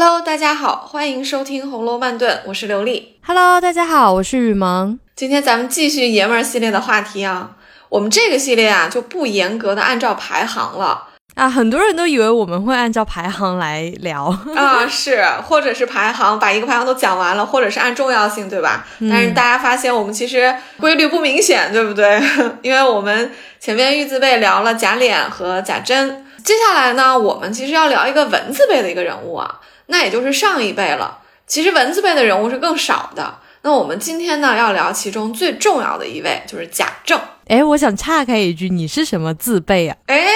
Hello，大家好，欢迎收听《红楼慢炖》，我是刘丽。Hello，大家好，我是雨萌。今天咱们继续爷们儿系列的话题啊，我们这个系列啊就不严格的按照排行了啊，很多人都以为我们会按照排行来聊啊，是，或者是排行把一个排行都讲完了，或者是按重要性，对吧？但是大家发现我们其实规律不明显，对不对？因为我们前面玉字辈聊了贾琏和贾珍，接下来呢，我们其实要聊一个文字辈的一个人物啊，那也就是上一辈了。其实文字辈的人物是更少的。那我们今天呢要聊其中最重要的一位，就是贾政。哎，我想岔开一句，你是什么字辈啊？哎，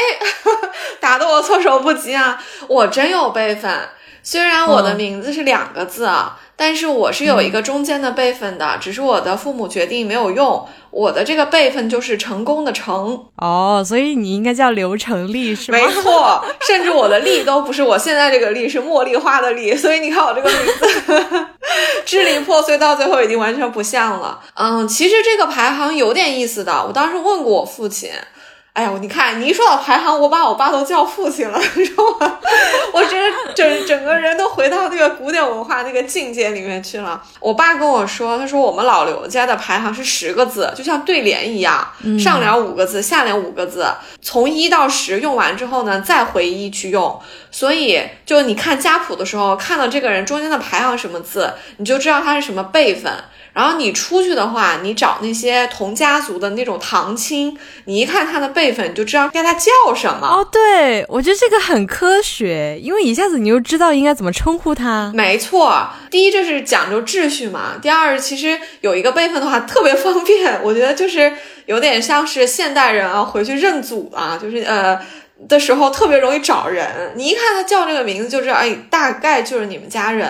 打得我措手不及啊！我真有辈分，虽然我的名字是两个字啊，嗯、但是我是有一个中间的辈分的，只是我的父母决定没有用。我的这个辈分就是成功的成哦，所以你应该叫刘成立是吗？没错，甚至我的丽都不是我现在这个丽，是茉莉花的丽，所以你看我这个名字 支离破碎，到最后已经完全不像了。嗯，其实这个排行有点意思的，我当时问过我父亲。哎呀，你看，你一说到排行，我把我爸都叫父亲了，你知道吗？我这整整个人都回到那个古典文化那个境界里面去了。我爸跟我说，他说我们老刘家的排行是十个字，就像对联一样，嗯、上联五个字，下联五个字，从一到十用完之后呢，再回一去用。所以，就你看家谱的时候，看到这个人中间的排行什么字，你就知道他是什么辈分。然后你出去的话，你找那些同家族的那种堂亲，你一看他的辈分，你就知道该他叫什么。哦，对，我觉得这个很科学，因为一下子你就知道应该怎么称呼他。没错，第一这是讲究秩序嘛，第二其实有一个辈分的话特别方便，我觉得就是有点像是现代人啊回去认祖啊，就是呃。的时候特别容易找人，你一看他叫这个名字就知道，哎，大概就是你们家人。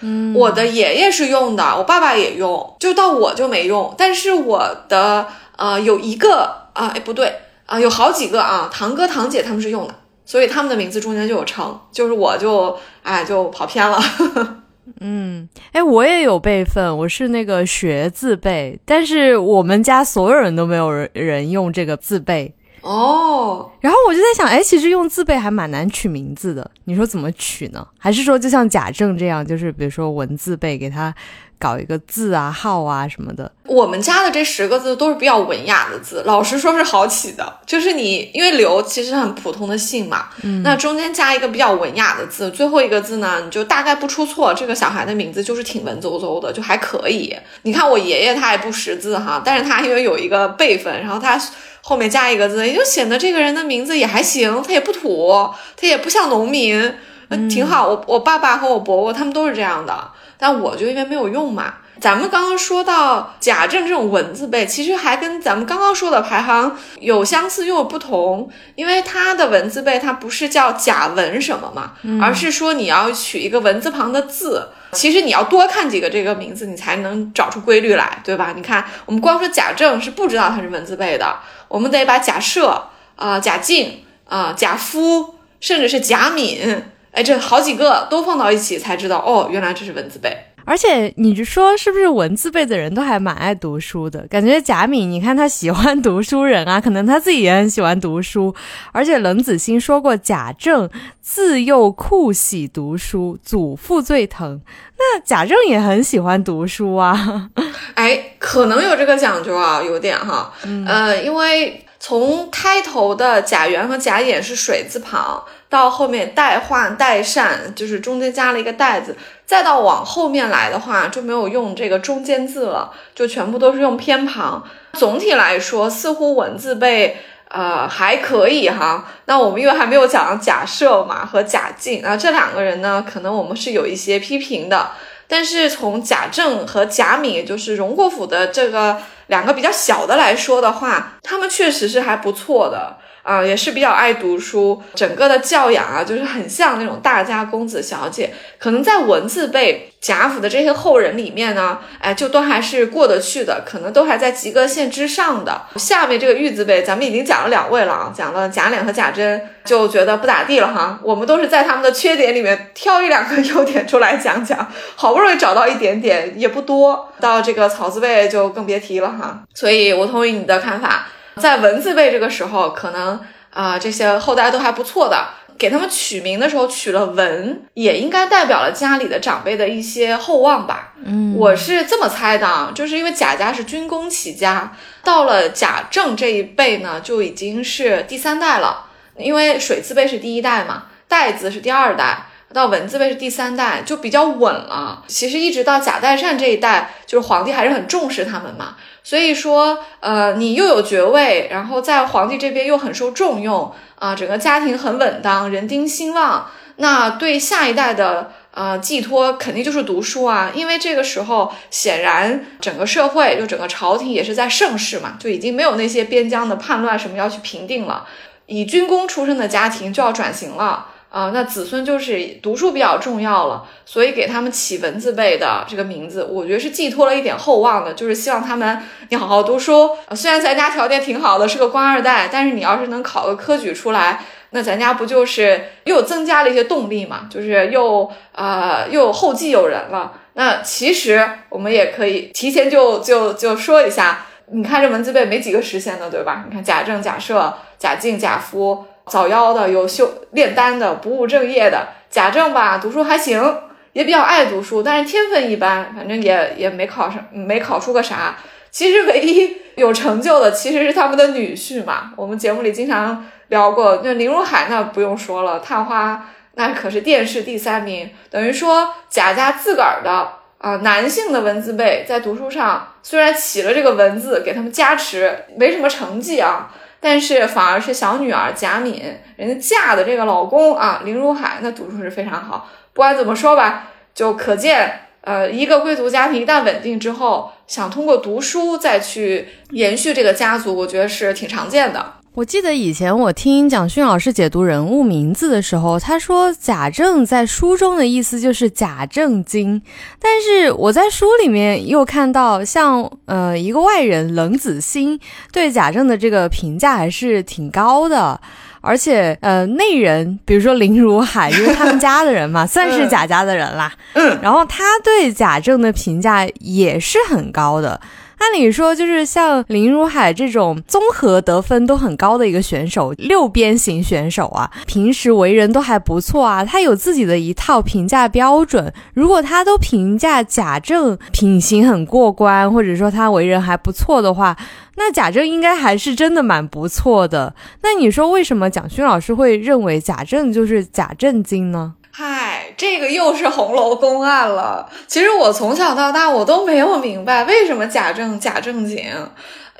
嗯，我的爷爷是用的，我爸爸也用，就到我就没用。但是我的呃有一个啊，哎不对啊、呃，有好几个啊，堂哥堂姐他们是用的，所以他们的名字中间就有称，就是我就哎就跑偏了。嗯，哎，我也有辈分，我是那个学字辈，但是我们家所有人都没有人人用这个字辈。哦，然后我就在想，哎，其实用字辈还蛮难取名字的，你说怎么取呢？还是说就像贾政这样，就是比如说文字辈给他搞一个字啊、号啊什么的？我们家的这十个字都是比较文雅的字，老实说是好起的。就是你因为刘其实很普通的姓嘛，嗯，那中间加一个比较文雅的字，最后一个字呢，你就大概不出错，这个小孩的名字就是挺文绉绉的，就还可以。你看我爷爷他也不识字哈，但是他因为有一个辈分，然后他。后面加一个字，也就显得这个人的名字也还行，他也不土，他也不像农民，嗯、挺好。我我爸爸和我伯伯他们都是这样的，但我就因为没有用嘛。咱们刚刚说到贾政这种文字辈，其实还跟咱们刚刚说的排行有相似又有不同，因为他的文字辈它不是叫贾文什么嘛，嗯、而是说你要取一个文字旁的字。其实你要多看几个这个名字，你才能找出规律来，对吧？你看，我们光说贾政是不知道他是文字辈的，我们得把贾赦啊、呃、贾敬啊、呃、贾夫，甚至是贾敏，哎，这好几个都放到一起才知道，哦，原来这是文字辈。而且你就说是不是文字辈的人都还蛮爱读书的？感觉贾敏，你看他喜欢读书人啊，可能他自己也很喜欢读书。而且冷子兴说过，贾政自幼酷喜读书，祖父最疼。那贾政也很喜欢读书啊。哎，可能有这个讲究啊，有点哈。嗯、呃，因为从开头的贾元和贾演是水字旁，到后面代换、代善，就是中间加了一个代字。再到往后面来的话，就没有用这个中间字了，就全部都是用偏旁。总体来说，似乎文字辈呃还可以哈。那我们因为还没有讲贾赦嘛和贾敬啊这两个人呢，可能我们是有一些批评的。但是从贾政和贾敏，也就是荣国府的这个两个比较小的来说的话，他们确实是还不错的。啊、也是比较爱读书，整个的教养啊，就是很像那种大家公子小姐。可能在文字辈贾府的这些后人里面呢，哎，就都还是过得去的，可能都还在及格线之上的。下面这个玉字辈，咱们已经讲了两位了啊，讲了贾琏和贾珍，就觉得不咋地了哈。我们都是在他们的缺点里面挑一两个优点出来讲讲，好不容易找到一点点，也不多。到这个草字辈就更别提了哈。所以我同意你的看法。在文字辈这个时候，可能啊、呃、这些后代都还不错的。给他们取名的时候取了文，也应该代表了家里的长辈的一些厚望吧。嗯，我是这么猜的，啊，就是因为贾家是军功起家，到了贾政这一辈呢，就已经是第三代了。因为水字辈是第一代嘛，代字是第二代，到文字辈是第三代，就比较稳了。其实一直到贾代善这一代，就是皇帝还是很重视他们嘛。所以说，呃，你又有爵位，然后在皇帝这边又很受重用啊，整个家庭很稳当，人丁兴旺，那对下一代的呃寄托肯定就是读书啊。因为这个时候显然整个社会就整个朝廷也是在盛世嘛，就已经没有那些边疆的叛乱什么要去平定了，以军功出身的家庭就要转型了。啊，那子孙就是读书比较重要了，所以给他们起文字辈的这个名字，我觉得是寄托了一点厚望的，就是希望他们你好好读书。虽然咱家条件挺好的，是个官二代，但是你要是能考个科举出来，那咱家不就是又增加了一些动力嘛？就是又啊又后继有人了。那其实我们也可以提前就就就说一下，你看这文字辈没几个实现的，对吧？你看贾政、贾赦、贾敬、贾夫。早夭的有修炼丹的不务正业的贾政吧，读书还行，也比较爱读书，但是天分一般，反正也也没考上，没考出个啥。其实唯一有成就的其实是他们的女婿嘛。我们节目里经常聊过，那林如海那不用说了，探花那可是殿试第三名，等于说贾家自个儿的啊男性的文字辈在读书上虽然起了这个文字给他们加持，没什么成绩啊。但是反而是小女儿贾敏，人家嫁的这个老公啊，林如海，那读书是非常好。不管怎么说吧，就可见，呃，一个贵族家庭一旦稳定之后，想通过读书再去延续这个家族，我觉得是挺常见的。我记得以前我听蒋勋老师解读人物名字的时候，他说贾政在书中的意思就是贾正经，但是我在书里面又看到像呃一个外人冷子兴对贾政的这个评价还是挺高的，而且呃内人比如说林如海，因为他们家的人嘛，算是贾家的人啦，嗯，然后他对贾政的评价也是很高的。按理说，就是像林如海这种综合得分都很高的一个选手，六边形选手啊，平时为人都还不错啊，他有自己的一套评价标准。如果他都评价贾政品行很过关，或者说他为人还不错的话，那贾政应该还是真的蛮不错的。那你说，为什么蒋勋老师会认为贾政就是贾正经呢？嗨，这个又是红楼公案了。其实我从小到大我都没有明白为什么贾政贾正经，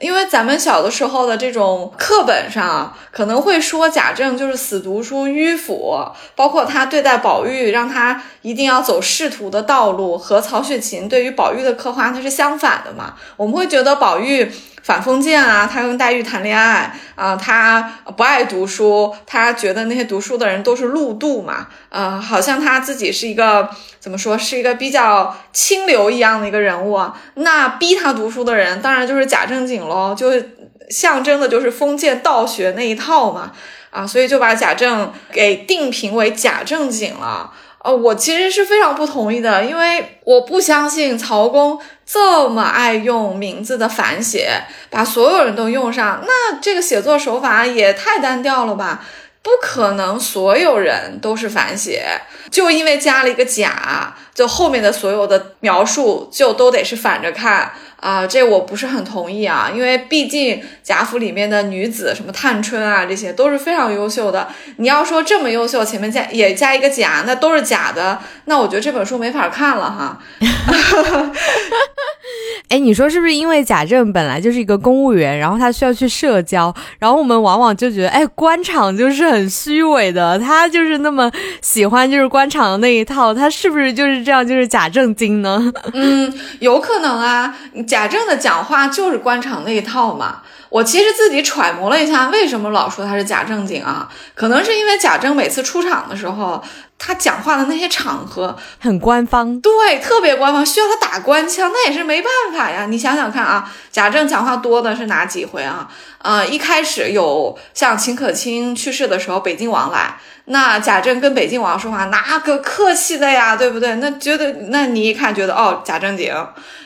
因为咱们小的时候的这种课本上可能会说贾政就是死读书迂腐，包括他对待宝玉，让他一定要走仕途的道路，和曹雪芹对于宝玉的刻画它是相反的嘛。我们会觉得宝玉。反封建啊，他跟黛玉谈恋爱啊，他不爱读书，他觉得那些读书的人都是路度嘛，呃，好像他自己是一个怎么说，是一个比较清流一样的一个人物。那逼他读书的人，当然就是贾正经喽，就象征的就是封建道学那一套嘛，啊，所以就把贾政给定评为贾正经了。呃，我其实是非常不同意的，因为我不相信曹公这么爱用名字的反写，把所有人都用上，那这个写作手法也太单调了吧？不可能所有人都是反写，就因为加了一个甲，就后面的所有的描述就都得是反着看。啊，这我不是很同意啊，因为毕竟贾府里面的女子，什么探春啊，这些都是非常优秀的。你要说这么优秀，前面加也加一个假，那都是假的，那我觉得这本书没法看了哈。哎，你说是不是因为贾政本来就是一个公务员，然后他需要去社交，然后我们往往就觉得，哎，官场就是很虚伪的，他就是那么喜欢就是官场的那一套，他是不是就是这样，就是假正经呢？嗯，有可能啊，贾贾政的讲话就是官场那一套嘛。我其实自己揣摩了一下，为什么老说他是假正经啊？可能是因为贾政每次出场的时候。他讲话的那些场合很官方，对，特别官方，需要他打官腔，那也是没办法呀。你想想看啊，贾政讲话多的是哪几回啊？呃，一开始有像秦可卿去世的时候，北静王来，那贾政跟北静王说话，哪个客气的呀，对不对？那觉得，那你一看觉得，哦，贾正经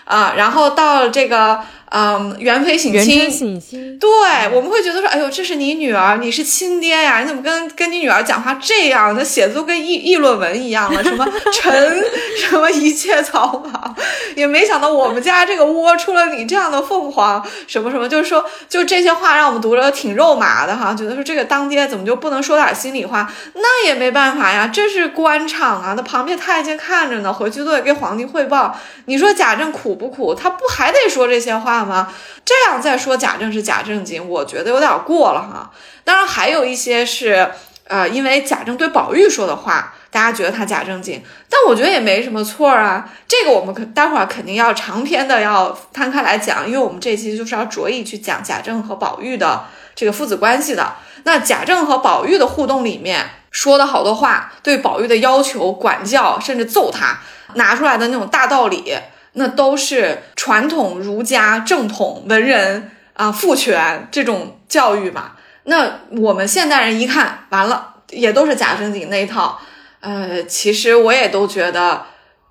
啊，然后到这个。嗯，原配省亲，对，我们会觉得说，哎呦，这是你女儿，你是亲爹呀，你怎么跟跟你女儿讲话这样？那写的都跟议议论文一样了，什么臣什么一切草莽，也没想到我们家这个窝出了你这样的凤凰，什么什么，就是说，就这些话让我们读着挺肉麻的哈，觉得说这个当爹怎么就不能说点心里话？那也没办法呀，这是官场啊，那旁边太监看着呢，回去都得给皇帝汇报。你说贾政苦不苦？他不还得说这些话？吗？这样再说贾政是假正经，我觉得有点过了哈。当然还有一些是，呃，因为贾政对宝玉说的话，大家觉得他假正经，但我觉得也没什么错啊。这个我们可待会儿肯定要长篇的要摊开来讲，因为我们这期就是要着意去讲贾政和宝玉的这个父子关系的。那贾政和宝玉的互动里面说的好多话，对宝玉的要求、管教，甚至揍他，拿出来的那种大道理。那都是传统儒家正统文人啊，父权这种教育嘛。那我们现代人一看，完了也都是假正经那一套。呃，其实我也都觉得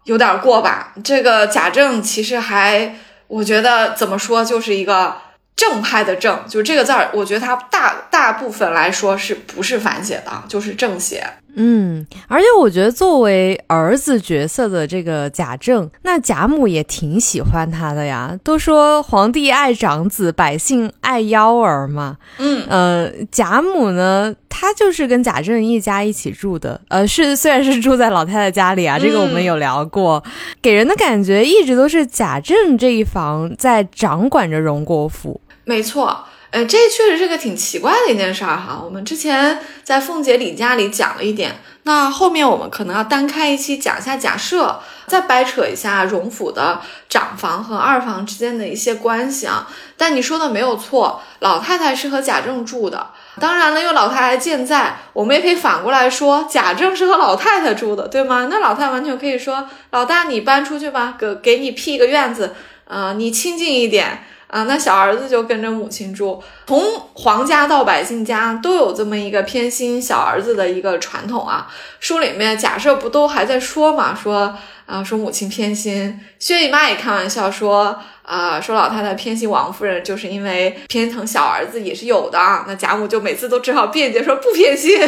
有点过吧。这个贾政其实还，我觉得怎么说，就是一个正派的正，就这个字儿，我觉得它大大部分来说是不是反写的，就是正写。嗯，而且我觉得作为儿子角色的这个贾政，那贾母也挺喜欢他的呀。都说皇帝爱长子，百姓爱幺儿嘛。嗯，呃，贾母呢，她就是跟贾政一家一起住的。呃，是虽然是住在老太太家里啊，这个我们有聊过，给人的感觉一直都是贾政这一房在掌管着荣国府。没错。呃，这确实是个挺奇怪的一件事儿哈。我们之前在凤姐李家里讲了一点，那后面我们可能要单开一期讲一下假设，再掰扯一下荣府的长房和二房之间的一些关系啊。但你说的没有错，老太太是和贾政住的。当然了，有老太太健在，我们也可以反过来说，贾政是和老太太住的，对吗？那老太太完全可以说，老大你搬出去吧，给给你辟个院子，呃，你清静一点。啊，那小儿子就跟着母亲住，从皇家到百姓家都有这么一个偏心小儿子的一个传统啊。书里面假设不都还在说嘛，说啊，说母亲偏心，薛姨妈也开玩笑说。啊，说老太太偏心王夫人，就是因为偏疼小儿子也是有的。那贾母就每次都只好辩解说不偏心，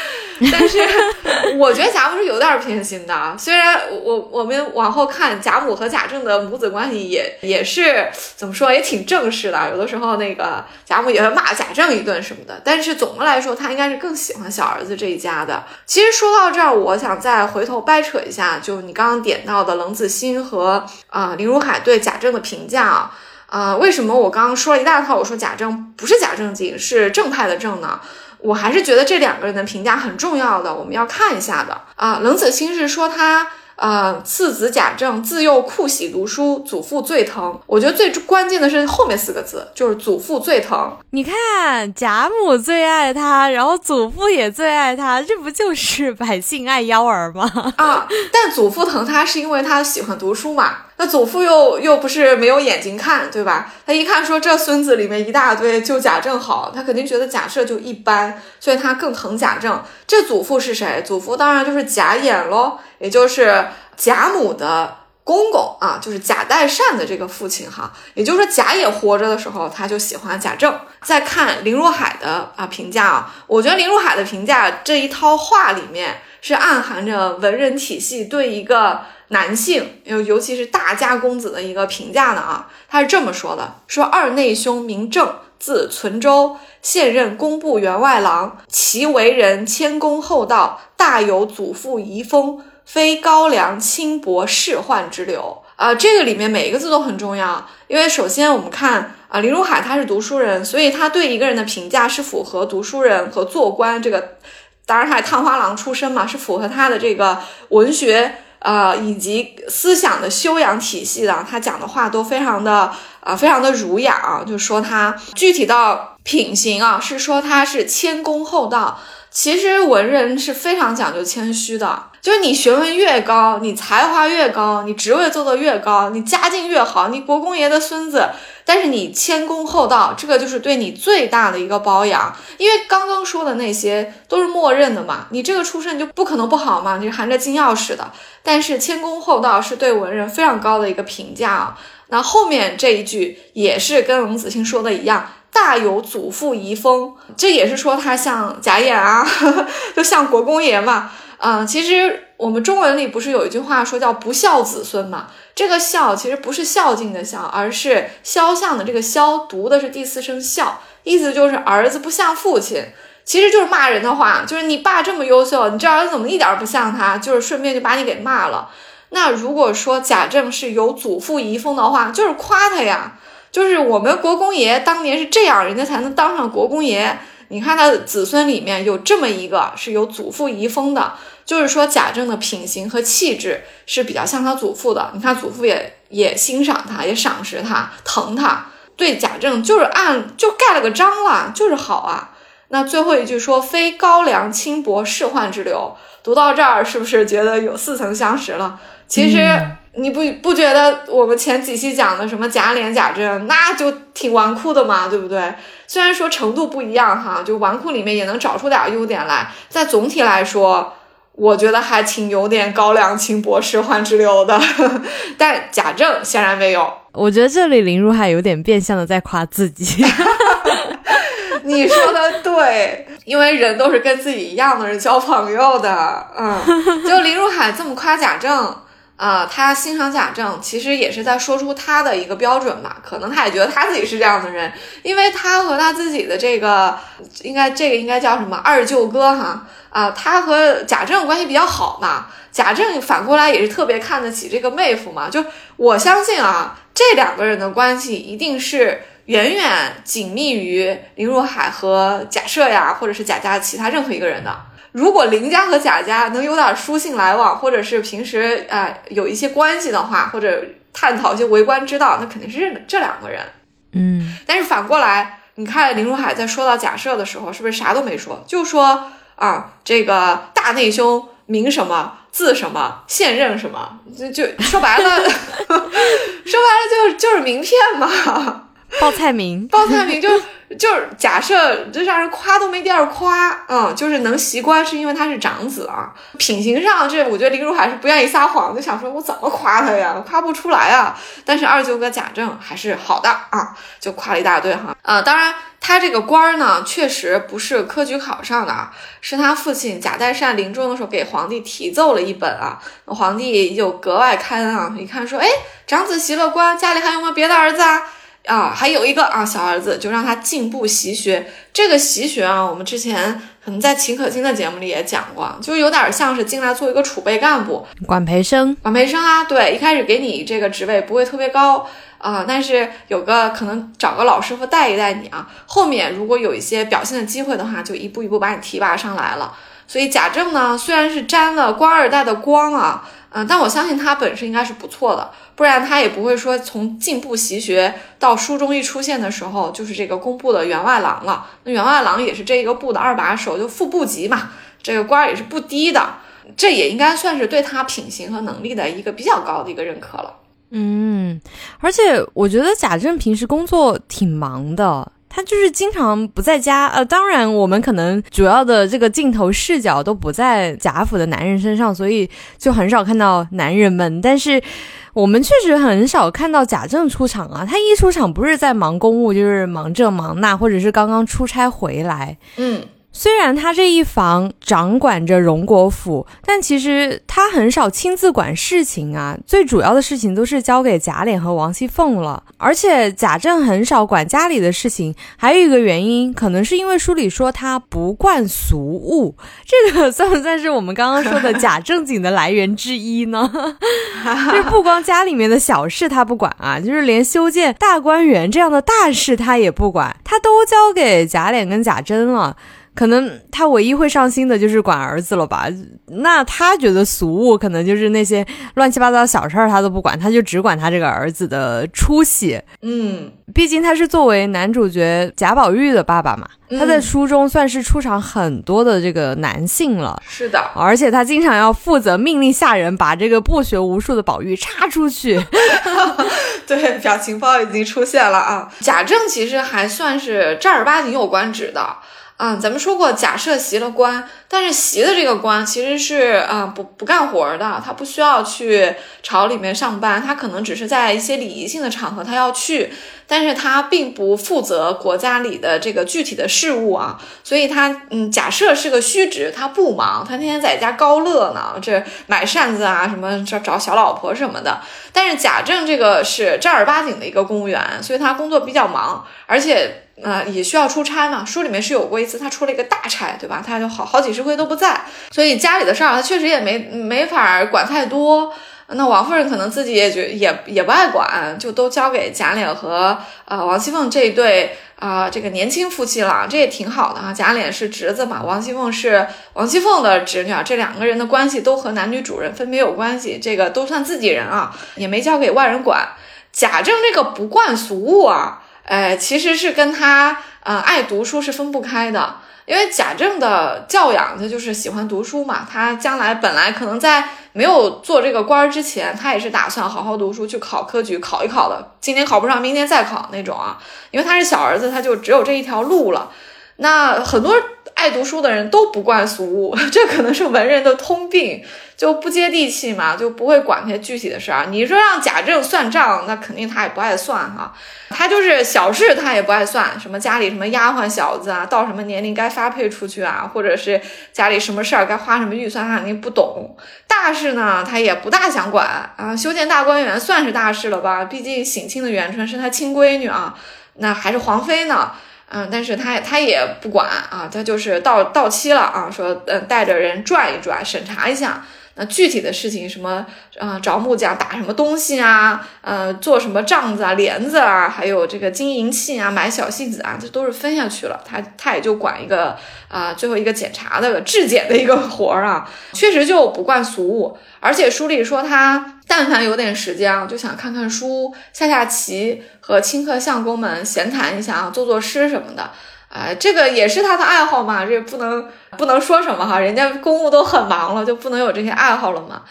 但是我觉得贾母是有点偏心的。虽然我我们往后看贾母和贾政的母子关系也也是怎么说，也挺正式的。有的时候那个贾母也骂贾政一顿什么的，但是总的来说，他应该是更喜欢小儿子这一家的。其实说到这儿，我想再回头掰扯一下，就你刚刚点到的冷子兴和啊林如海对贾政的评。价啊，啊，为什么我刚刚说了一大套？我说贾政不是假正经，是正派的正呢？我还是觉得这两个人的评价很重要的，我们要看一下的啊。冷子兴是说他。呃，次子贾政自幼酷喜读书，祖父最疼。我觉得最关键的是后面四个字，就是祖父最疼。你看，贾母最爱他，然后祖父也最爱他，这不就是百姓爱幺儿吗？啊，但祖父疼他是因为他喜欢读书嘛。那祖父又又不是没有眼睛看，对吧？他一看说这孙子里面一大堆，就贾政好，他肯定觉得贾赦就一般，所以他更疼贾政。这祖父是谁？祖父当然就是贾演喽。也就是贾母的公公啊，就是贾代善的这个父亲哈。也就是说，贾也活着的时候，他就喜欢贾政。再看林若海的啊评价啊，我觉得林若海的评价这一套话里面是暗含着文人体系对一个男性，尤尤其是大家公子的一个评价呢啊。他是这么说的：说二内兄名正，字存周，现任工部员外郎，其为人谦恭厚道，大有祖父遗风。非高粱轻薄仕宦之流啊！这个里面每一个字都很重要，因为首先我们看啊，林如海他是读书人，所以他对一个人的评价是符合读书人和做官这个，当然他也探花郎出身嘛，是符合他的这个文学呃以及思想的修养体系的。他讲的话都非常的啊，非常的儒雅啊，就说他具体到品行啊，是说他是谦恭厚道。其实文人是非常讲究谦虚的，就是你学问越高，你才华越高，你职位做得越高，你家境越好，你国公爷的孙子，但是你谦恭厚道，这个就是对你最大的一个包养。因为刚刚说的那些都是默认的嘛，你这个出身就不可能不好嘛，你是含着金钥匙的。但是谦恭厚道是对文人非常高的一个评价啊。那后面这一句也是跟冷子兴说的一样。大有祖父遗风，这也是说他像贾演啊，就像国公爷嘛。嗯，其实我们中文里不是有一句话说叫不孝子孙嘛？这个孝其实不是孝敬的孝，而是肖像的这个肖，读的是第四声孝，意思就是儿子不像父亲，其实就是骂人的话，就是你爸这么优秀，你这儿子怎么一点不像他？就是顺便就把你给骂了。那如果说贾政是有祖父遗风的话，就是夸他呀。就是我们国公爷当年是这样，人家才能当上国公爷。你看他的子孙里面有这么一个是有祖父遗风的，就是说贾政的品行和气质是比较像他祖父的。你看祖父也也欣赏他，也赏识他，疼他，对贾政就是按就盖了个章了，就是好啊。那最后一句说非高粱轻薄仕宦之流，读到这儿是不是觉得有似曾相识了？其实。你不不觉得我们前几期讲的什么贾琏、贾政，那就挺纨绔的嘛，对不对？虽然说程度不一样哈，就纨绔里面也能找出点优点来。在总体来说，我觉得还挺有点高粱轻薄仕宦之流的。但贾政显然没有。我觉得这里林如海有点变相的在夸自己。你说的对，因为人都是跟自己一样的人交朋友的。嗯，就林如海这么夸贾政。啊，他欣赏贾政，其实也是在说出他的一个标准吧。可能他也觉得他自己是这样的人，因为他和他自己的这个，应该这个应该叫什么二舅哥哈啊，他和贾政关系比较好嘛。贾政反过来也是特别看得起这个妹夫嘛。就我相信啊，这两个人的关系一定是远远紧密于林如海和贾赦呀，或者是贾家其他任何一个人的。如果林家和贾家能有点书信来往，或者是平时啊有一些关系的话，或者探讨一些为官之道，那肯定是这这两个人。嗯，但是反过来，你看林如海在说到贾赦的时候，是不是啥都没说，就说啊这个大内兄名什么字什么现任什么，就就说白了，说白了就就是名片嘛，报菜名，报菜名就。就是假设，就让人夸都没地儿夸，嗯，就是能习惯，是因为他是长子啊。品行上，这我觉得林如海是不愿意撒谎，就想说我怎么夸他呀，夸不出来啊。但是二舅哥贾政还是好的啊，就夸了一大堆哈。啊，当然他这个官儿呢，确实不是科举考上的啊，是他父亲贾代善临终的时候给皇帝题奏了一本啊。皇帝就格外开恩啊，一看说，哎，长子袭了官，家里还有没有别的儿子啊？啊，还有一个啊，小儿子就让他进步习学。这个习学啊，我们之前可能在秦可卿的节目里也讲过，就有点像是进来做一个储备干部，管培生，管培生啊。对，一开始给你这个职位不会特别高啊，但是有个可能找个老师傅带一带你啊。后面如果有一些表现的机会的话，就一步一步把你提拔上来了。所以贾政呢，虽然是沾了官二代的光啊，嗯，但我相信他本事应该是不错的。不然他也不会说从进步习学到书中一出现的时候就是这个工部的员外郎了。那员外郎也是这一个部的二把手，就副部级嘛，这个官儿也是不低的。这也应该算是对他品行和能力的一个比较高的一个认可了。嗯，而且我觉得贾政平时工作挺忙的，他就是经常不在家。呃，当然我们可能主要的这个镜头视角都不在贾府的男人身上，所以就很少看到男人们，但是。我们确实很少看到贾政出场啊，他一出场不是在忙公务，就是忙这忙那，或者是刚刚出差回来。嗯。虽然他这一房掌管着荣国府，但其实他很少亲自管事情啊。最主要的事情都是交给贾琏和王熙凤了。而且贾政很少管家里的事情，还有一个原因，可能是因为书里说他不惯俗物，这个 算不算是我们刚刚说的假正经的来源之一呢？就不光家里面的小事他不管啊，就是连修建大观园这样的大事他也不管，他都交给贾琏跟贾珍了。可能他唯一会上心的就是管儿子了吧？那他觉得俗物可能就是那些乱七八糟的小事儿他都不管，他就只管他这个儿子的出息。嗯，毕竟他是作为男主角贾宝玉的爸爸嘛，他在书中算是出场很多的这个男性了。是的，而且他经常要负责命令下人把这个不学无术的宝玉插出去。对，表情包已经出现了啊！贾政其实还算是正儿八经有官职的。啊，咱们说过，假设袭了官，但是袭的这个官其实是啊不不干活的，他不需要去朝里面上班，他可能只是在一些礼仪性的场合他要去，但是他并不负责国家里的这个具体的事务啊，所以他嗯，假设是个虚职，他不忙，他天天在家高乐呢，这买扇子啊，什么找找小老婆什么的。但是贾政这个是正儿八经的一个公务员，所以他工作比较忙，而且。呃，也需要出差嘛？书里面是有过一次，他出了一个大差，对吧？他就好好几十回都不在，所以家里的事儿他确实也没没法管太多。那王夫人可能自己也觉也也不爱管，就都交给贾琏和呃王熙凤这一对啊这个年轻夫妻了，这也挺好的啊。贾琏是侄子嘛，王熙凤是王熙凤的侄女，这两个人的关系都和男女主人分别有关系，这个都算自己人啊，也没交给外人管。贾政这个不惯俗物啊。哎，其实是跟他呃爱读书是分不开的，因为贾政的教养他就是喜欢读书嘛。他将来本来可能在没有做这个官儿之前，他也是打算好好读书，去考科举考一考的。今年考不上，明年再考那种啊。因为他是小儿子，他就只有这一条路了。那很多爱读书的人都不惯俗物，这可能是文人的通病。就不接地气嘛，就不会管那些具体的事儿。你说让贾政算账，那肯定他也不爱算哈。他就是小事他也不爱算，什么家里什么丫鬟小子啊，到什么年龄该发配出去啊，或者是家里什么事儿该花什么预算，他肯定不懂。大事呢，他也不大想管啊。修建大观园算是大事了吧？毕竟省亲的元春是他亲闺女啊，那还是皇妃呢。嗯，但是他也他也不管啊，他就是到到期了啊，说嗯带着人转一转，审查一下。那具体的事情，什么啊，找木匠打什么东西啊，呃，做什么帐子啊、帘子啊，还有这个金银器啊、买小戏子啊，这都是分下去了。他他也就管一个啊，最后一个检查的质检的一个活儿啊，确实就不惯俗物。而且书里说他但凡有点时间啊，就想看看书、下下棋，和亲客相公们闲谈一下啊，做做诗什么的。啊，这个也是他的爱好嘛，这不能不能说什么哈，人家公务都很忙了，就不能有这些爱好了嘛。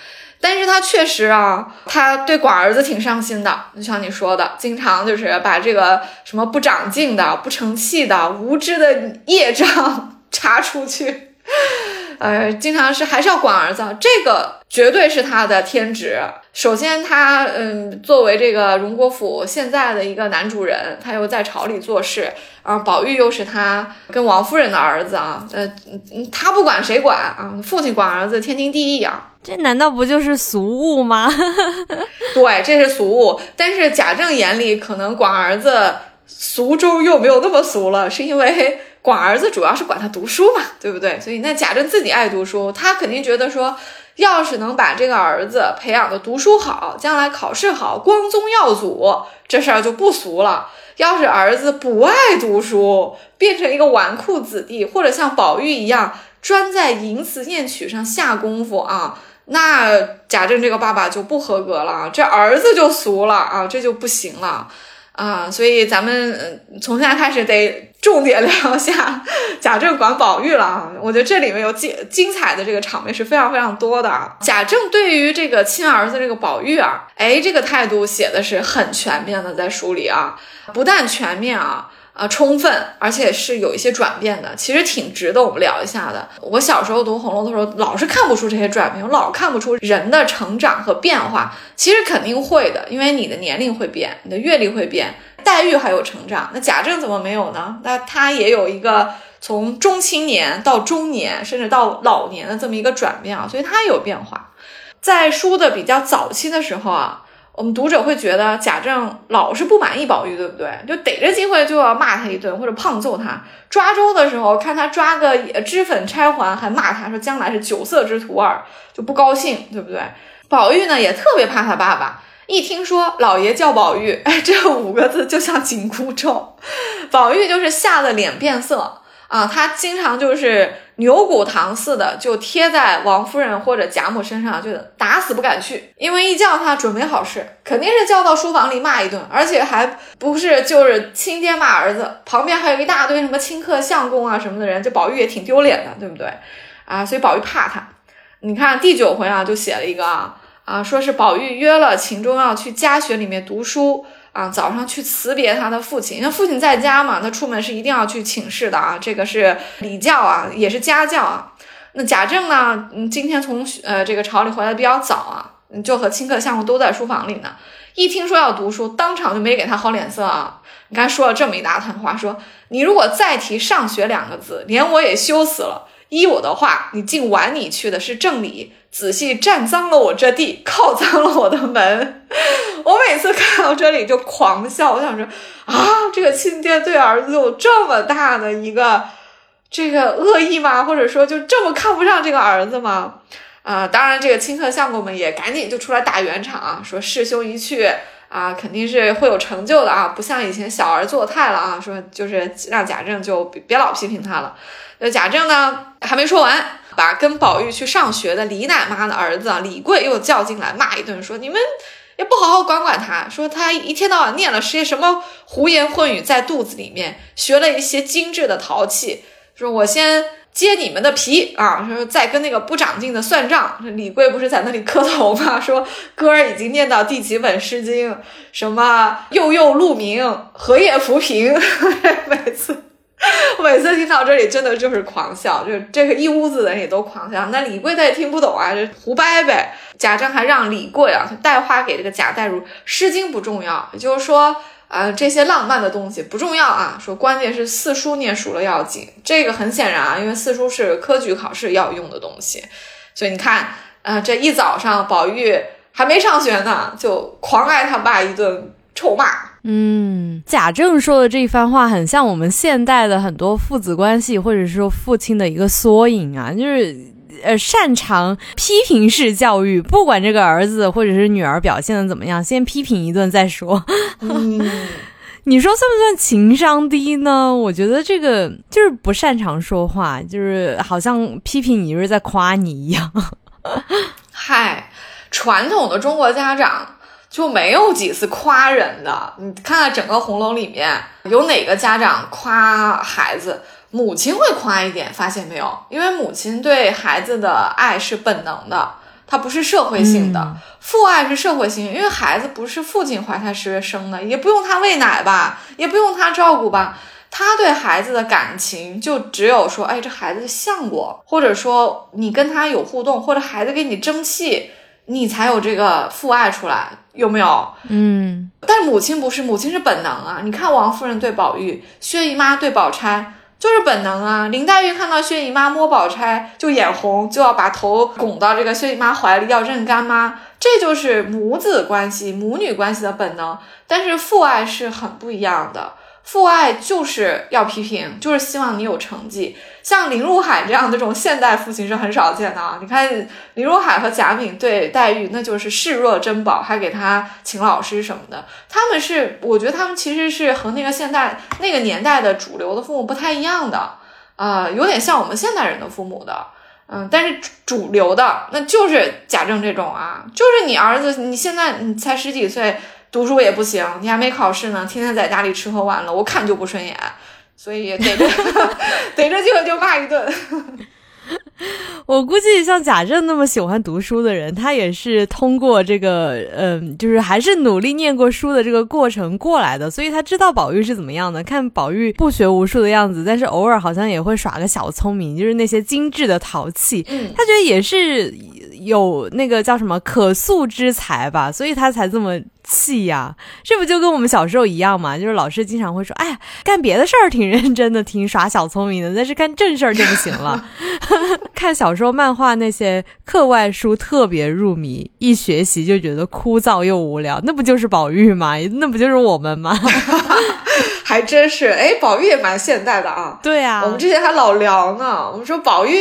但是他确实啊，他对管儿子挺上心的，就像你说的，经常就是把这个什么不长进的、不成器的、无知的业障 查出去。呃，经常是还是要管儿子，这个绝对是他的天职。首先，他嗯，作为这个荣国府现在的一个男主人，他又在朝里做事，啊，宝玉又是他跟王夫人的儿子啊，呃，他不管谁管啊，父亲管儿子天经地义啊。这难道不就是俗物吗？对，这是俗物。但是贾政眼里可能管儿子俗中又没有那么俗了，是因为。管儿子主要是管他读书嘛，对不对？所以那贾政自己爱读书，他肯定觉得说，要是能把这个儿子培养的读书好，将来考试好，光宗耀祖，这事儿就不俗了。要是儿子不爱读书，变成一个纨绔子弟，或者像宝玉一样专在吟词念曲上下功夫啊，那贾政这个爸爸就不合格了，这儿子就俗了啊，这就不行了。啊，所以咱们从现在开始得重点聊一下贾政管宝玉了啊！我觉得这里面有精精彩的这个场面是非常非常多的啊。贾政对于这个亲儿子这个宝玉啊，哎，这个态度写的是很全面的，在书里啊，不但全面啊。啊，充分，而且是有一些转变的，其实挺值得我们聊一下的。我小时候读红楼的时候，老是看不出这些转变，我老看不出人的成长和变化。其实肯定会的，因为你的年龄会变，你的阅历会变，黛玉还有成长，那贾政怎么没有呢？那他也有一个从中青年到中年，甚至到老年的这么一个转变啊，所以他也有变化。在书的比较早期的时候啊。我们读者会觉得贾政老是不满意宝玉，对不对？就逮着机会就要骂他一顿，或者胖揍他。抓周的时候，看他抓个脂粉钗环，还骂他说将来是酒色之徒儿，就不高兴，对不对？宝玉呢也特别怕他爸爸，一听说老爷叫宝玉，哎，这五个字就像紧箍咒，宝玉就是吓得脸变色啊，他经常就是牛骨糖似的，就贴在王夫人或者贾母身上，就打死不敢去，因为一叫他准没好事，肯定是叫到书房里骂一顿，而且还不是就是亲爹骂儿子，旁边还有一大堆什么亲客相公啊什么的人，就宝玉也挺丢脸的，对不对？啊，所以宝玉怕他。你看第九回啊，就写了一个啊啊，说是宝玉约了秦钟要去家学里面读书。啊，早上去辞别他的父亲，因为父亲在家嘛，他出门是一定要去请示的啊，这个是礼教啊，也是家教啊。那贾政呢，嗯，今天从呃这个朝里回来比较早啊，就和亲客相公都在书房里呢。一听说要读书，当场就没给他好脸色啊。你看说了这么一大段话，说你如果再提上学两个字，连我也羞死了。依我的话，你进碗里去的是正理。仔细占脏了我这地，靠脏了我的门。我每次看到这里就狂笑，我想说啊，这个亲爹对儿子有这么大的一个这个恶意吗？或者说就这么看不上这个儿子吗？啊，当然这个亲客相公们也赶紧就出来打圆场啊，说师兄一去啊，肯定是会有成就的啊，不像以前小儿作态了啊，说就是让贾政就别老批评他了。那贾政呢还没说完。把跟宝玉去上学的李奶妈的儿子李贵又叫进来骂一顿，说你们也不好好管管他，说他一天到晚念了些什么胡言混语在肚子里面，学了一些精致的陶器，说我先揭你们的皮啊，说再跟那个不长进的算账。李贵不是在那里磕头吗？说哥儿已经念到第几本诗经，什么幼幼鹿鸣，荷叶浮萍，每次。每次听到这里，真的就是狂笑，就这个一屋子人也都狂笑。那李贵他也听不懂啊，就胡掰呗。贾政还让李贵啊带话给这个贾代儒，《诗经》不重要，也就是说，呃，这些浪漫的东西不重要啊。说关键是四书念熟了要紧，这个很显然啊，因为四书是科举考试要用的东西。所以你看，呃，这一早上宝玉还没上学呢，就狂挨他爸一顿臭骂。嗯，贾政说的这一番话很像我们现代的很多父子关系，或者说父亲的一个缩影啊，就是呃擅长批评式教育，不管这个儿子或者是女儿表现的怎么样，先批评一顿再说。你说算不算情商低呢？我觉得这个就是不擅长说话，就是好像批评你就是在夸你一样。嗨，传统的中国家长。就没有几次夸人的。你看看整个红楼里面有哪个家长夸孩子？母亲会夸一点，发现没有？因为母亲对孩子的爱是本能的，它不是社会性的。父爱是社会性，因为孩子不是父亲怀胎十月生的，也不用他喂奶吧，也不用他照顾吧。他对孩子的感情就只有说，哎，这孩子像我，或者说你跟他有互动，或者孩子给你争气。你才有这个父爱出来，有没有？嗯，但母亲不是，母亲是本能啊。你看王夫人对宝玉，薛姨妈对宝钗就是本能啊。林黛玉看到薛姨妈摸宝钗就眼红，就要把头拱到这个薛姨妈怀里要认干妈，这就是母子关系、母女关系的本能。但是父爱是很不一样的。父爱就是要批评，就是希望你有成绩。像林如海这样的这种现代父亲是很少见的！你看林如海和贾敏对黛玉，那就是视若珍宝，还给他请老师什么的。他们是，我觉得他们其实是和那个现代那个年代的主流的父母不太一样的，啊，有点像我们现代人的父母的，嗯，但是主流的那就是贾政这种啊，就是你儿子，你现在你才十几岁。读书也不行，你还没考试呢，天天在家里吃喝玩乐，我看就不顺眼，所以逮着逮着机会就骂一顿。我估计像贾政那么喜欢读书的人，他也是通过这个，嗯，就是还是努力念过书的这个过程过来的，所以他知道宝玉是怎么样的。看宝玉不学无术的样子，但是偶尔好像也会耍个小聪明，就是那些精致的淘气，他觉得也是有那个叫什么可塑之才吧，所以他才这么。气呀，这不就跟我们小时候一样吗？就是老师经常会说：“哎呀，干别的事儿挺认真的，挺耍小聪明的，但是干正事儿就不行了。”看小时候漫画那些课外书特别入迷，一学习就觉得枯燥又无聊，那不就是宝玉吗？那不就是我们吗？还真是，哎，宝玉也蛮现代的啊。对啊，我们之前还老聊呢，我们说宝玉。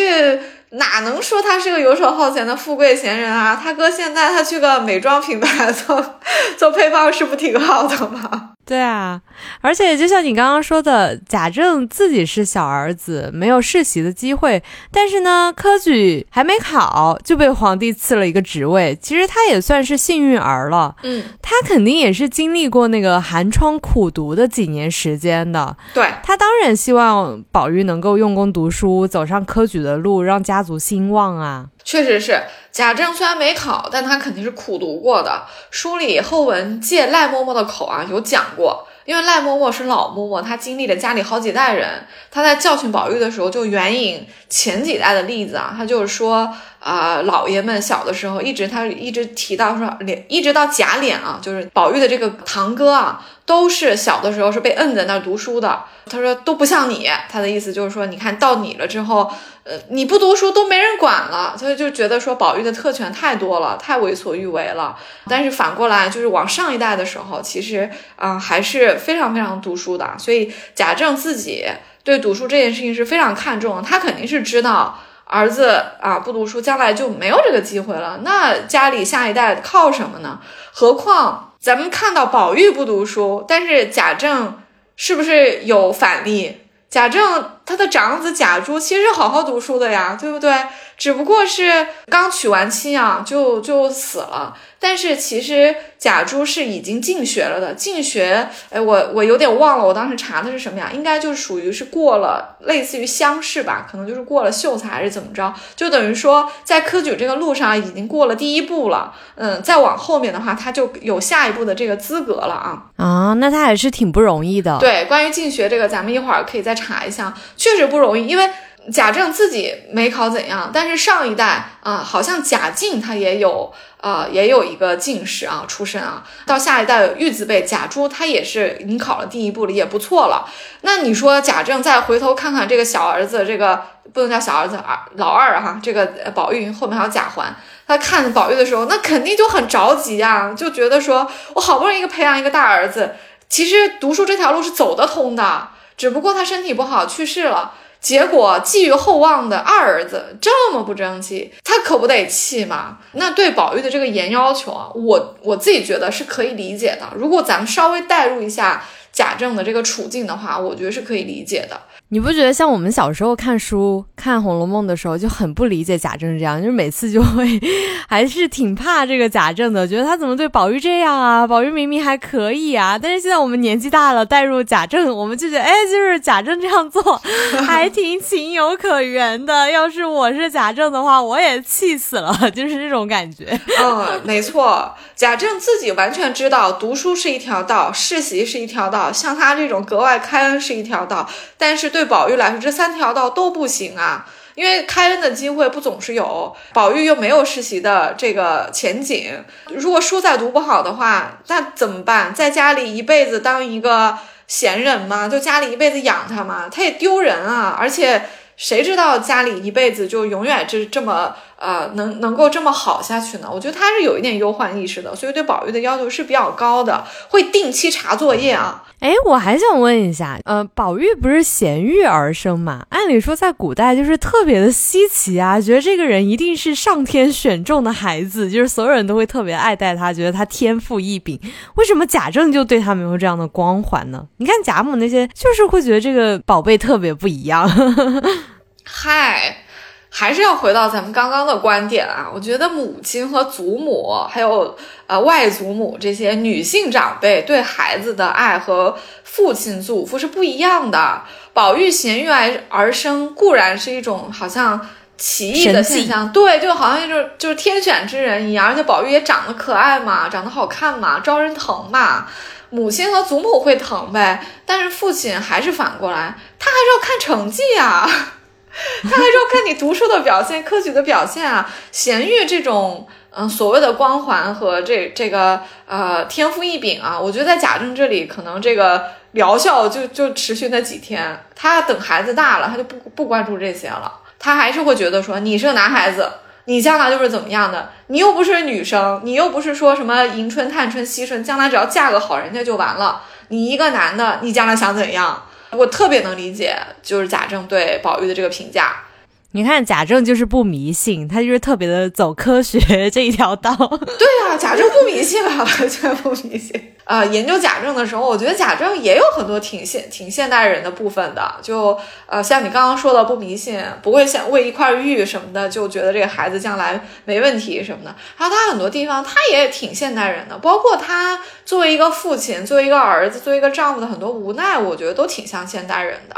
哪能说他是个游手好闲的富贵闲人啊？他哥现在他去个美妆品牌做 做配方，师不挺好的吗？对啊，而且就像你刚刚说的，贾政自己是小儿子，没有世袭的机会，但是呢，科举还没考就被皇帝赐了一个职位，其实他也算是幸运儿了。嗯，他肯定也是经历过那个寒窗苦读的几年时间的。对他当然希望宝玉能够用功读书，走上科举的路，让家族兴旺啊。确实是贾政虽然没考，但他肯定是苦读过的。书里后文借赖嬷嬷的口啊，有讲过。因为赖嬷嬷是老嬷嬷，她经历了家里好几代人。她在教训宝玉的时候，就援引前几代的例子啊，他就是说，啊，老爷们小的时候，一直他一直提到说，脸一直到贾琏啊，就是宝玉的这个堂哥啊，都是小的时候是被摁在那儿读书的。他说都不像你，他的意思就是说，你看到你了之后，呃，你不读书都没人管了，所以就觉得说宝玉的特权太多了，太为所欲为了。但是反过来就是往上一代的时候，其实啊还是非常非常读书的。所以贾政自己对读书这件事情是非常看重，他肯定是知道儿子啊不读书，将来就没有这个机会了。那家里下一代靠什么呢？何况咱们看到宝玉不读书，但是贾政。是不是有反例？贾政他的长子贾珠其实好好读书的呀，对不对？只不过是刚娶完亲啊，就就死了。但是其实贾珠是已经进学了的，进学，哎，我我有点忘了，我当时查的是什么呀？应该就属于是过了类似于乡试吧，可能就是过了秀才还是怎么着，就等于说在科举这个路上已经过了第一步了。嗯，再往后面的话，他就有下一步的这个资格了啊。啊，那他还是挺不容易的。对，关于进学这个，咱们一会儿可以再查一下，确实不容易，因为。贾政自己没考怎样，但是上一代啊，好像贾敬他也有啊，也有一个进士啊出身啊。到下一代玉字辈贾珠，他也是已经考了第一步了，也不错了。那你说贾政再回头看看这个小儿子，这个不能叫小儿子啊，老二哈，这个宝玉后面还有贾环，他看宝玉的时候，那肯定就很着急啊，就觉得说我好不容易一个培养一个大儿子，其实读书这条路是走得通的，只不过他身体不好去世了。结果寄予厚望的二儿子这么不争气，他可不得气吗？那对宝玉的这个严要求啊，我我自己觉得是可以理解的。如果咱们稍微代入一下贾政的这个处境的话，我觉得是可以理解的。你不觉得像我们小时候看书看《红楼梦》的时候就很不理解贾政这样，就是每次就会还是挺怕这个贾政的，觉得他怎么对宝玉这样啊？宝玉明明还可以啊，但是现在我们年纪大了，带入贾政，我们就觉得哎，就是贾政这样做 还挺情有可原的。要是我是贾政的话，我也气死了，就是这种感觉。嗯，没错，贾政自己完全知道读书是一条道，世袭是一条道，像他这种格外开恩是一条道，但是对。对宝玉来说，这三条道都不行啊，因为开恩的机会不总是有，宝玉又没有世袭的这个前景。如果书再读不好的话，那怎么办？在家里一辈子当一个闲人吗？就家里一辈子养他吗？他也丢人啊！而且谁知道家里一辈子就永远这这么呃能能够这么好下去呢？我觉得他是有一点忧患意识的，所以对宝玉的要求是比较高的，会定期查作业啊。哎，我还想问一下，呃，宝玉不是贤育而生嘛？按理说在古代就是特别的稀奇啊，觉得这个人一定是上天选中的孩子，就是所有人都会特别爱戴他，觉得他天赋异禀。为什么贾政就对他没有这样的光环呢？你看贾母那些，就是会觉得这个宝贝特别不一样。嗨。还是要回到咱们刚刚的观点啊，我觉得母亲和祖母，还有呃外祖母这些女性长辈对孩子的爱和父亲祖父是不一样的。宝玉衔玉而而生固然是一种好像奇异的现象，对，就好像就是就是天选之人一样，而且宝玉也长得可爱嘛，长得好看嘛，招人疼嘛，母亲和祖母会疼呗，但是父亲还是反过来，他还是要看成绩呀。他还说看你读书的表现、科举的表现啊，贤育这种嗯所谓的光环和这这个呃天赋异禀啊，我觉得在贾政这里可能这个疗效就就持续那几天。他等孩子大了，他就不不关注这些了，他还是会觉得说你是个男孩子，你将来就是怎么样的，你又不是女生，你又不是说什么迎春、探春、惜春，将来只要嫁个好人家就完了。你一个男的，你将来想怎样？我特别能理解，就是贾政对宝玉的这个评价。你看，贾政就是不迷信，他就是特别的走科学 这一条道。对啊，贾政不迷信啊，完全不迷信。呃研究贾政的时候，我觉得贾政也有很多挺现挺现代人的部分的。就呃像你刚刚说的不迷信，不会想为一块玉什么的就觉得这个孩子将来没问题什么的。还有他很多地方他也挺现代人的，包括他作为一个父亲、作为一个儿子、作为一个丈夫的很多无奈，我觉得都挺像现代人的。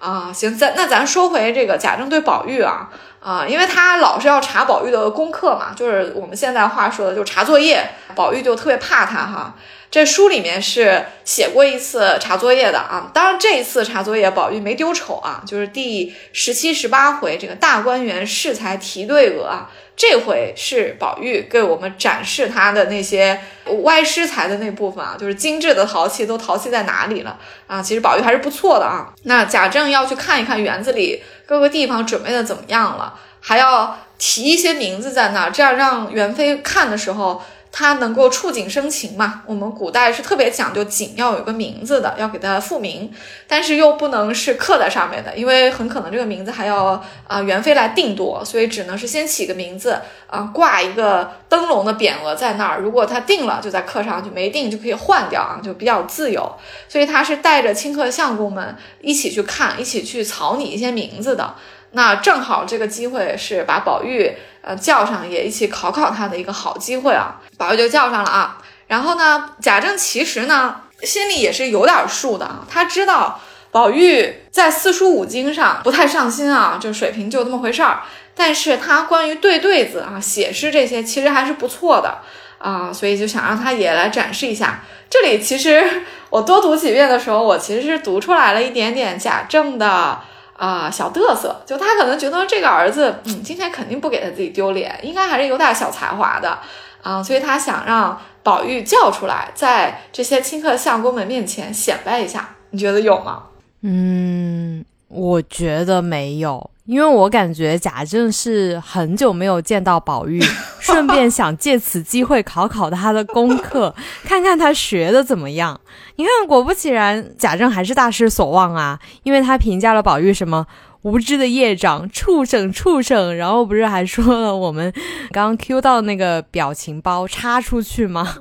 啊，行，咱那咱说回这个贾政对宝玉啊。啊，因为他老是要查宝玉的功课嘛，就是我们现在话说的，就查作业。宝玉就特别怕他哈。这书里面是写过一次查作业的啊，当然这一次查作业宝玉没丢丑啊，就是第十七、十八回这个大观园适才提对额啊，这回是宝玉给我们展示他的那些歪诗才的那部分啊，就是精致的陶器都陶器在哪里了啊？其实宝玉还是不错的啊。那贾政要去看一看园子里各个地方准备的怎么样了，还要提一些名字在那儿，这样让元妃看的时候。它能够触景生情嘛？我们古代是特别讲究景要有个名字的，要给它复名，但是又不能是刻在上面的，因为很可能这个名字还要啊元妃来定夺，所以只能是先起个名字啊，挂一个灯笼的匾额在那儿。如果他定了，就在刻上去；没定就可以换掉啊，就比较自由。所以他是带着清客相公们一起去看，一起去草拟一些名字的。那正好这个机会是把宝玉。呃，叫上也一起考考他的一个好机会啊！宝玉就叫上了啊。然后呢，贾政其实呢心里也是有点数的啊，他知道宝玉在四书五经上不太上心啊，就水平就这么回事儿。但是他关于对对子啊、写诗这些其实还是不错的啊，所以就想让他也来展示一下。这里其实我多读几遍的时候，我其实是读出来了一点点贾政的。啊，小嘚瑟，就他可能觉得这个儿子，嗯，今天肯定不给他自己丢脸，应该还是有点小才华的啊，所以他想让宝玉叫出来，在这些亲客相公们面前显摆一下，你觉得有吗？嗯，我觉得没有。因为我感觉贾政是很久没有见到宝玉，顺便想借此机会考考他的功课，看看他学的怎么样。你看，果不其然，贾政还是大失所望啊！因为他评价了宝玉什么无知的业障、畜生、畜生，然后不是还说了我们刚刚 Q 到那个表情包插出去吗？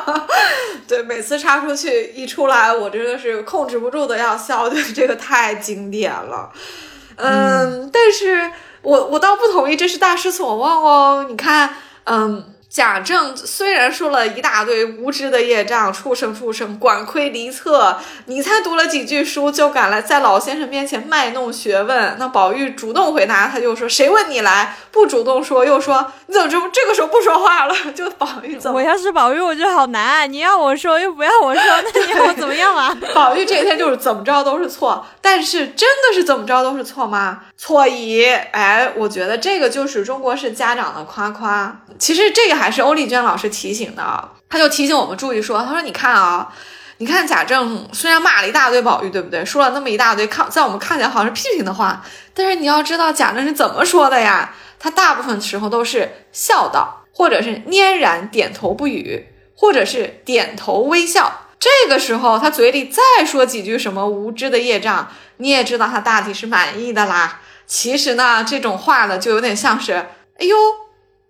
对，每次插出去一出来，我真的是控制不住的要笑，就 这个太经典了。嗯，但是我我倒不同意，这是大失所望哦。你看，嗯。贾政虽然说了一大堆无知的业障，畜生畜生，管窥离测，你才读了几句书就敢来在老先生面前卖弄学问。那宝玉主动回答，他就说：“谁问你来？”不主动说，又说：“你怎么这这个时候不说话了？”就宝玉怎么？我要是宝玉，我就好难。你要我说，又不要我说，那你要我怎么样啊？宝玉这一天就是怎么着都是错，但是真的是怎么着都是错吗？错矣。哎，我觉得这个就是中国式家长的夸夸。其实这个。还是欧丽娟老师提醒的，他就提醒我们注意说，他说你看啊，你看贾政虽然骂了一大堆宝玉，对不对？说了那么一大堆看在我们看起来好像是批评的话，但是你要知道贾政是怎么说的呀？他大部分时候都是笑道，或者是嫣然点头不语，或者是点头微笑。这个时候他嘴里再说几句什么无知的业障，你也知道他大体是满意的啦。其实呢，这种话呢，就有点像是，哎呦，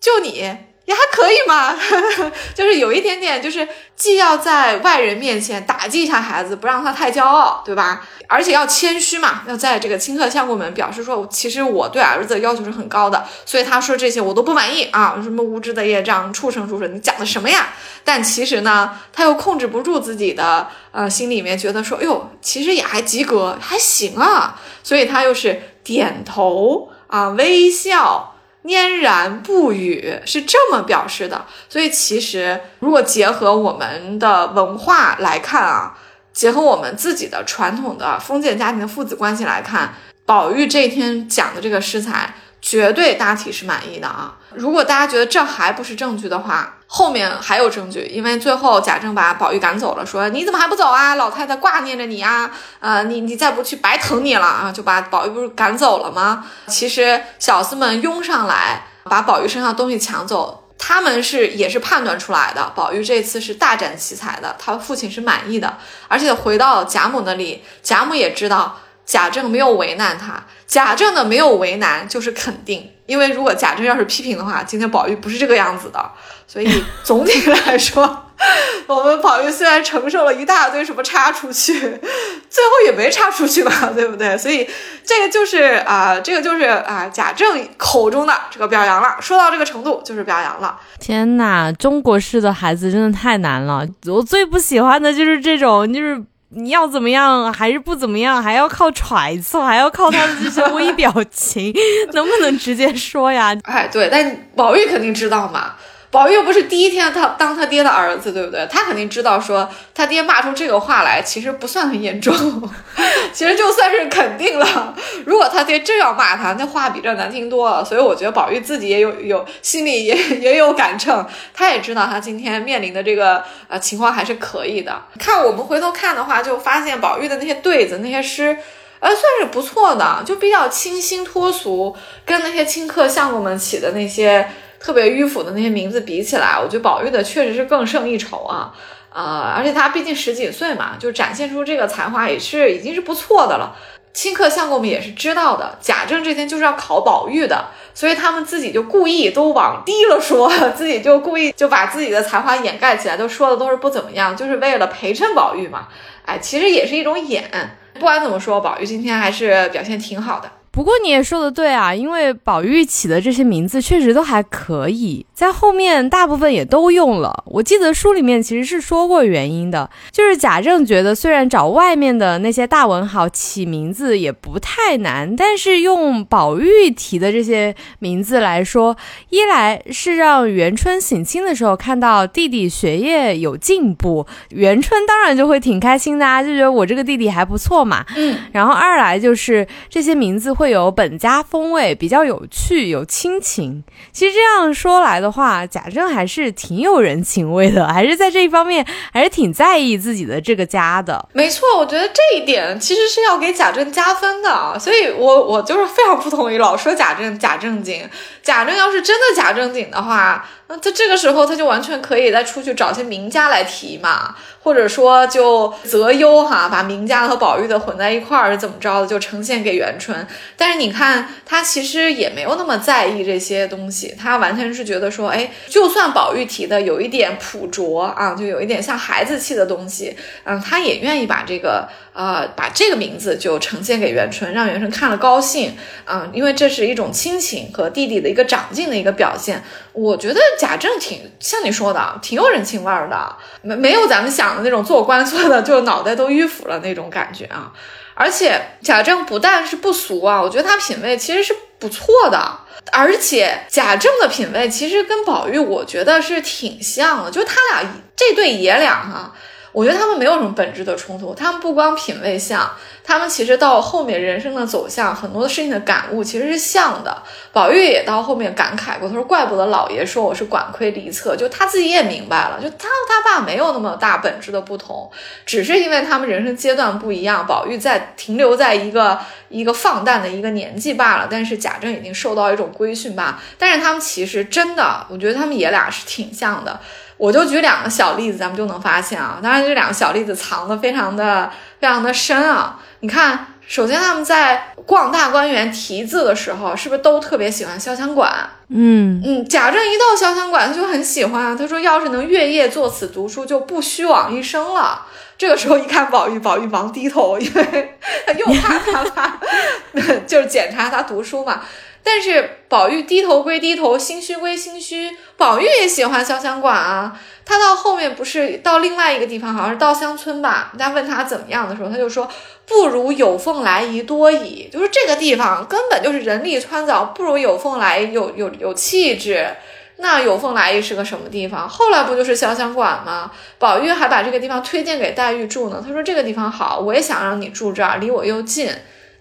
就你。也还可以嘛，就是有一点点，就是既要在外人面前打击一下孩子，不让他太骄傲，对吧？而且要谦虚嘛，要在这个亲客相公们表示说，其实我对儿子的要求是很高的，所以他说这些我都不满意啊，什么无知的业障、畜生、畜生，你讲的什么呀？但其实呢，他又控制不住自己的呃心里面，觉得说，哎呦，其实也还及格，还行啊，所以他又是点头啊，微笑。嫣然不语是这么表示的，所以其实如果结合我们的文化来看啊，结合我们自己的传统的封建家庭的父子关系来看，宝玉这一天讲的这个诗才。绝对大体是满意的啊！如果大家觉得这还不是证据的话，后面还有证据，因为最后贾政把宝玉赶走了，说你怎么还不走啊？老太太挂念着你啊！呃，你你再不去，白疼你了啊！就把宝玉不是赶走了吗？其实小厮们拥上来，把宝玉身上东西抢走，他们是也是判断出来的，宝玉这次是大展奇才的，他父亲是满意的，而且回到贾母那里，贾母也知道。贾政没有为难他，贾政的没有为难就是肯定，因为如果贾政要是批评的话，今天宝玉不是这个样子的。所以总体来说，我们宝玉虽然承受了一大堆什么插出去，最后也没插出去吧，对不对？所以这个就是啊，这个就是啊，贾政口中的这个表扬了。说到这个程度，就是表扬了。天哪，中国式的孩子真的太难了。我最不喜欢的就是这种，就是你要怎么样还是不怎么样，还要靠揣测，还要靠他的这些微表情，能不能直接说呀？哎，对，但宝玉肯定知道嘛。宝玉又不是第一天他当他爹的儿子，对不对？他肯定知道说他爹骂出这个话来，其实不算很严重，其实就算是肯定了。如果他爹真要骂他，那话比这难听多了。所以我觉得宝玉自己也有有心里也也有杆秤，他也知道他今天面临的这个呃情况还是可以的。看我们回头看的话，就发现宝玉的那些对子、那些诗，呃，算是不错的，就比较清新脱俗，跟那些清客相公们起的那些。特别迂腐的那些名字比起来，我觉得宝玉的确实是更胜一筹啊，呃，而且他毕竟十几岁嘛，就展现出这个才华也是已经是不错的了。亲客相公们也是知道的，贾政这天就是要考宝玉的，所以他们自己就故意都往低了说，自己就故意就把自己的才华掩盖起来，都说的都是不怎么样，就是为了陪衬宝玉嘛。哎，其实也是一种演。不管怎么说，宝玉今天还是表现挺好的。不过你也说的对啊，因为宝玉起的这些名字确实都还可以，在后面大部分也都用了。我记得书里面其实是说过原因的，就是贾政觉得虽然找外面的那些大文豪起名字也不太难，但是用宝玉提的这些名字来说，一来是让元春省亲的时候看到弟弟学业有进步，元春当然就会挺开心的啊，就觉得我这个弟弟还不错嘛。嗯，然后二来就是这些名字。会有本家风味，比较有趣，有亲情。其实这样说来的话，贾政还是挺有人情味的，还是在这一方面还是挺在意自己的这个家的。没错，我觉得这一点其实是要给贾政加分的。所以，我我就是非常不同意老说贾政假正经。贾政要是真的假正经的话。那他这个时候他就完全可以再出去找些名家来提嘛，或者说就择优哈，把名家和宝玉的混在一块儿是怎么着的，就呈现给元春。但是你看他其实也没有那么在意这些东西，他完全是觉得说，哎，就算宝玉提的有一点朴拙啊，就有一点像孩子气的东西，嗯，他也愿意把这个。呃，把这个名字就呈现给元春，让元春看了高兴，啊，因为这是一种亲情和弟弟的一个长进的一个表现。我觉得贾政挺像你说的，挺有人情味儿的，没没有咱们想的那种做官做的就脑袋都迂腐了那种感觉啊。而且贾政不但是不俗啊，我觉得他品味其实是不错的，而且贾政的品味其实跟宝玉我觉得是挺像的，就他俩这对爷俩哈。我觉得他们没有什么本质的冲突，他们不光品味像，他们其实到后面人生的走向，很多的事情的感悟其实是像的。宝玉也到后面感慨过，他说：“怪不得老爷说我是管窥离策，就他自己也明白了，就他和他爸没有那么大本质的不同，只是因为他们人生阶段不一样。宝玉在停留在一个一个放荡的一个年纪罢了，但是贾政已经受到一种规训吧。但是他们其实真的，我觉得他们爷俩是挺像的。”我就举两个小例子，咱们就能发现啊。当然，这两个小例子藏的非常的非常的深啊。你看，首先他们在逛大观园题字的时候，是不是都特别喜欢潇湘馆？嗯嗯，贾政一到潇湘馆，他就很喜欢。他说，要是能月夜作此读书，就不虚枉一生了。这个时候一看宝玉，宝玉忙低头，因为 他又怕他怕，就是检查他读书嘛。但是宝玉低头归低头，心虚归心虚。宝玉也喜欢潇湘馆啊。他到后面不是到另外一个地方，好像是稻香村吧？人家问他怎么样的时候，他就说不如有凤来仪多矣。就是这个地方根本就是人力穿凿，不如有凤来有有有气质。那有凤来仪是个什么地方？后来不就是潇湘馆吗？宝玉还把这个地方推荐给黛玉住呢。他说这个地方好，我也想让你住这儿，离我又近。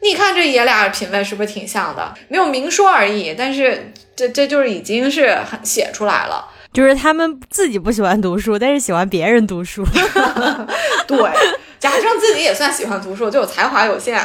你看这爷俩品味是不是挺像的？没有明说而已，但是 这这就是已经是很写出来了。就是他们自己不喜欢读书，但是喜欢别人读书。对，贾政自己也算喜欢读书，就才华有限。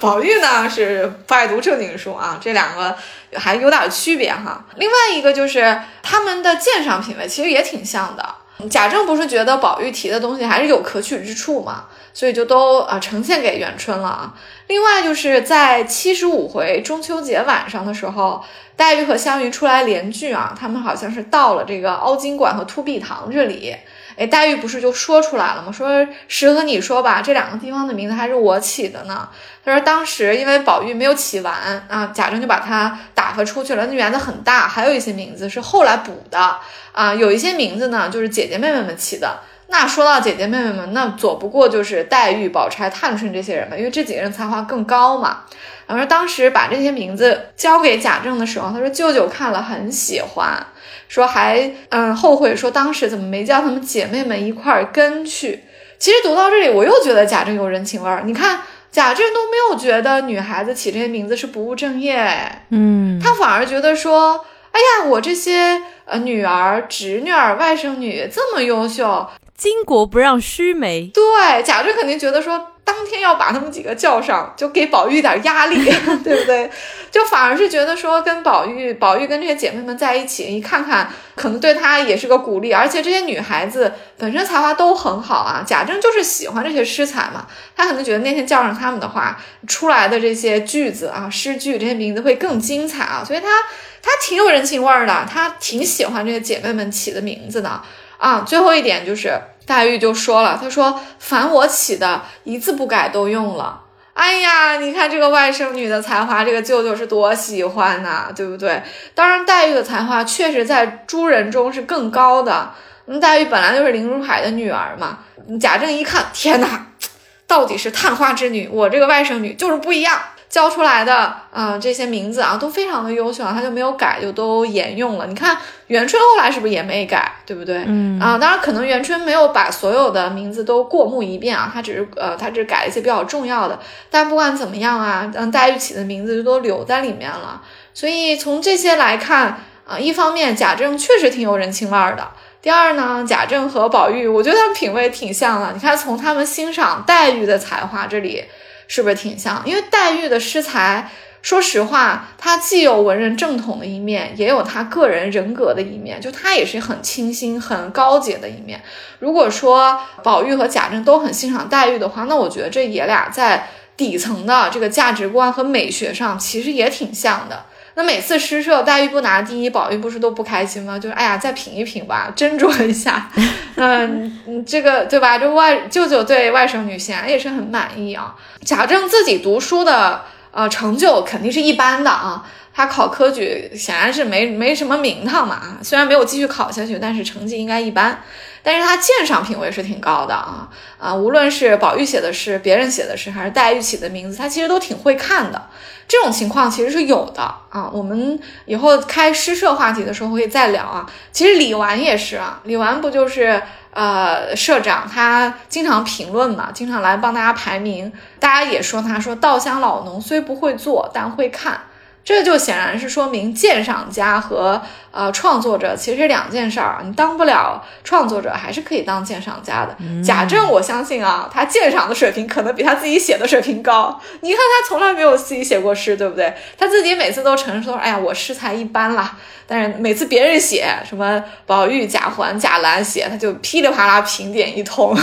宝玉呢是不爱读正经书啊，这两个还有点区别哈。另外一个就是他们的鉴赏品味其实也挺像的。贾政不是觉得宝玉提的东西还是有可取之处嘛，所以就都啊呈现给元春了啊。另外就是在七十五回中秋节晚上的时候，黛玉和湘云出来联句啊，他们好像是到了这个凹晶馆和凸碧堂这里。哎，黛玉不是就说出来了吗？说实和你说吧，这两个地方的名字还是我起的呢。他说当时因为宝玉没有起完啊，贾政就把他打发出去了。那园子很大，还有一些名字是后来补的啊，有一些名字呢就是姐姐妹妹们起的。那说到姐姐妹妹们，那左不过就是黛玉、宝钗、探春这些人吧，因为这几个人才华更高嘛。然后当时把这些名字交给贾政的时候，他说舅舅看了很喜欢，说还嗯后悔说当时怎么没叫他们姐妹们一块儿跟去。其实读到这里，我又觉得贾政有人情味儿。你看贾政都没有觉得女孩子起这些名字是不务正业，嗯，他反而觉得说，哎呀，我这些呃女儿、侄女儿、外甥女这么优秀。巾帼不让须眉，对，贾政肯定觉得说，当天要把他们几个叫上，就给宝玉点压力，对不对？就反而是觉得说，跟宝玉，宝玉跟这些姐妹们在一起，你看看，可能对她也是个鼓励。而且这些女孩子本身才华都很好啊，贾政就是喜欢这些诗才嘛，他可能觉得那天叫上他们的话，出来的这些句子啊，诗句这些名字会更精彩啊，所以他他挺有人情味儿的，他挺喜欢这些姐妹们起的名字的。啊，最后一点就是黛玉就说了，她说凡我起的一字不改都用了。哎呀，你看这个外甥女的才华，这个舅舅是多喜欢呐，对不对？当然，黛玉的才华确实在诸人中是更高的。那黛玉本来就是林如海的女儿嘛。贾政一看，天哪，到底是探花之女，我这个外甥女就是不一样。教出来的啊，这些名字啊都非常的优秀啊，他就没有改，就都沿用了。你看元春后来是不是也没改，对不对？嗯啊，当然可能元春没有把所有的名字都过目一遍啊，他只是呃，他只是改了一些比较重要的。但不管怎么样啊，嗯，黛玉起的名字就都留在里面了。所以从这些来看啊，一方面贾政确实挺有人情味儿的。第二呢，贾政和宝玉，我觉得他们品味挺像的。你看从他们欣赏黛玉的才华这里。是不是挺像？因为黛玉的诗才，说实话，她既有文人正统的一面，也有她个人人格的一面，就她也是很清新、很高洁的一面。如果说宝玉和贾政都很欣赏黛玉的话，那我觉得这爷俩在底层的这个价值观和美学上其实也挺像的。那每次诗社黛玉不拿第一，宝玉不是都不开心吗？就是哎呀，再品一品吧，斟酌一下。嗯，这个对吧？这外舅舅对外甥女显然也是很满意啊。贾政自己读书的呃成就肯定是一般的啊，他考科举显然是没没什么名堂嘛啊。虽然没有继续考下去，但是成绩应该一般。但是他鉴赏品味是挺高的啊啊，无论是宝玉写的诗，别人写的诗，还是黛玉起的名字，他其实都挺会看的。这种情况其实是有的啊。我们以后开诗社话题的时候会再聊啊。其实李纨也是啊，李纨不就是呃社长，他经常评论嘛，经常来帮大家排名。大家也说他说稻香老农虽不会做，但会看。这就显然是说明鉴赏家和呃创作者其实是两件事儿。你当不了创作者，还是可以当鉴赏家的。贾政，我相信啊，他鉴赏的水平可能比他自己写的水平高。你看他从来没有自己写过诗，对不对？他自己每次都承认说：“哎呀，我诗才一般啦。”但是每次别人写什么宝玉、贾环、贾兰写，他就噼里啪啦评点一通。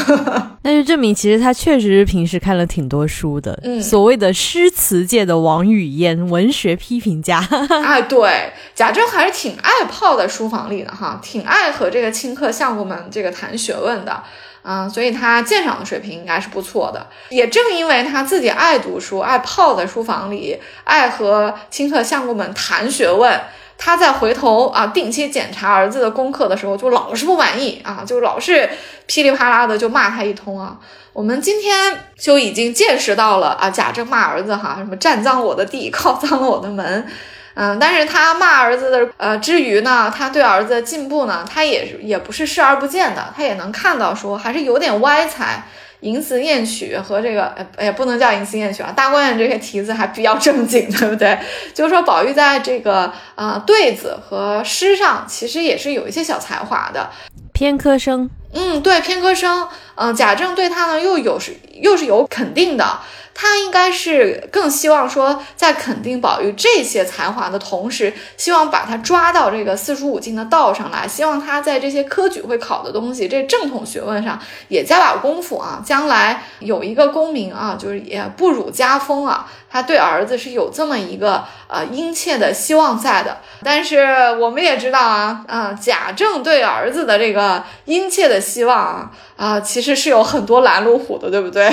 那就证明其实他确实是平时看了挺多书的。嗯，所谓的诗词界的王语嫣，文学批评家。哎，对，贾政还是挺爱泡在书房里的哈，挺爱和这个清客相公们这个谈学问的。嗯，所以他鉴赏的水平应该是不错的。也正因为他自己爱读书，爱泡在书房里，爱和清客相公们谈学问。他在回头啊定期检查儿子的功课的时候，就老是不满意啊，就老是噼里啪啦的就骂他一通啊。我们今天就已经见识到了啊，贾政骂儿子哈，什么占脏我的地，靠脏了我的门，嗯，但是他骂儿子的呃之余呢，他对儿子的进步呢，他也也不是视而不见的，他也能看到说还是有点歪才。淫词艳曲和这个，呃，也不能叫淫词艳曲啊，大观园这些题字还比较正经，对不对？就是说，宝玉在这个啊对子和诗上，其实也是有一些小才华的。偏科生，嗯，对，偏科生，嗯，贾政对他呢又有是又是有肯定的，他应该是更希望说，在肯定宝玉这些才华的同时，希望把他抓到这个四书五经的道上来，希望他在这些科举会考的东西，这正统学问上也加把功夫啊，将来有一个功名啊，就是也不辱家风啊。他对儿子是有这么一个呃殷切的希望在的。但是我们也知道啊，啊，贾政对儿子的这个殷切的希望啊，啊，其实是有很多拦路虎的，对不对？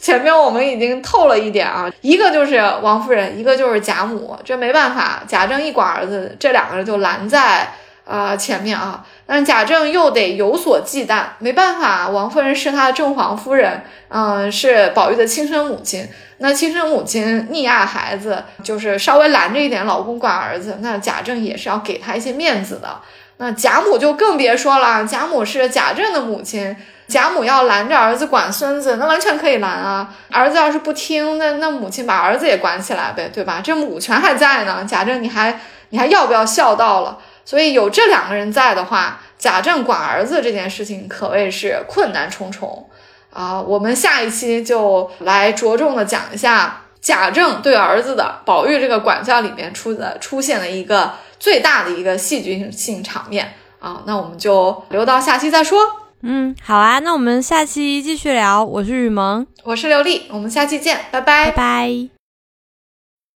前面我们已经透了一点啊，一个就是王夫人，一个就是贾母，这没办法，贾政一管儿子，这两个人就拦在啊前面啊。但贾政又得有所忌惮，没办法，王夫人是他的正房夫人，嗯，是宝玉的亲生母亲。那亲生母亲溺爱孩子，就是稍微拦着一点老公管儿子，那贾政也是要给他一些面子的。那贾母就更别说了，贾母是贾政的母亲。贾母要拦着儿子管孙子，那完全可以拦啊！儿子要是不听，那那母亲把儿子也管起来呗，对吧？这母权还在呢。贾政，你还你还要不要孝道了？所以有这两个人在的话，贾政管儿子这件事情可谓是困难重重啊！我们下一期就来着重的讲一下贾政对儿子的宝玉这个管教里面出的出现的一个最大的一个戏剧性场面啊！那我们就留到下期再说。嗯，好啊，那我们下期继续聊。我是雨萌，我是刘丽，我们下期见，拜拜，拜拜。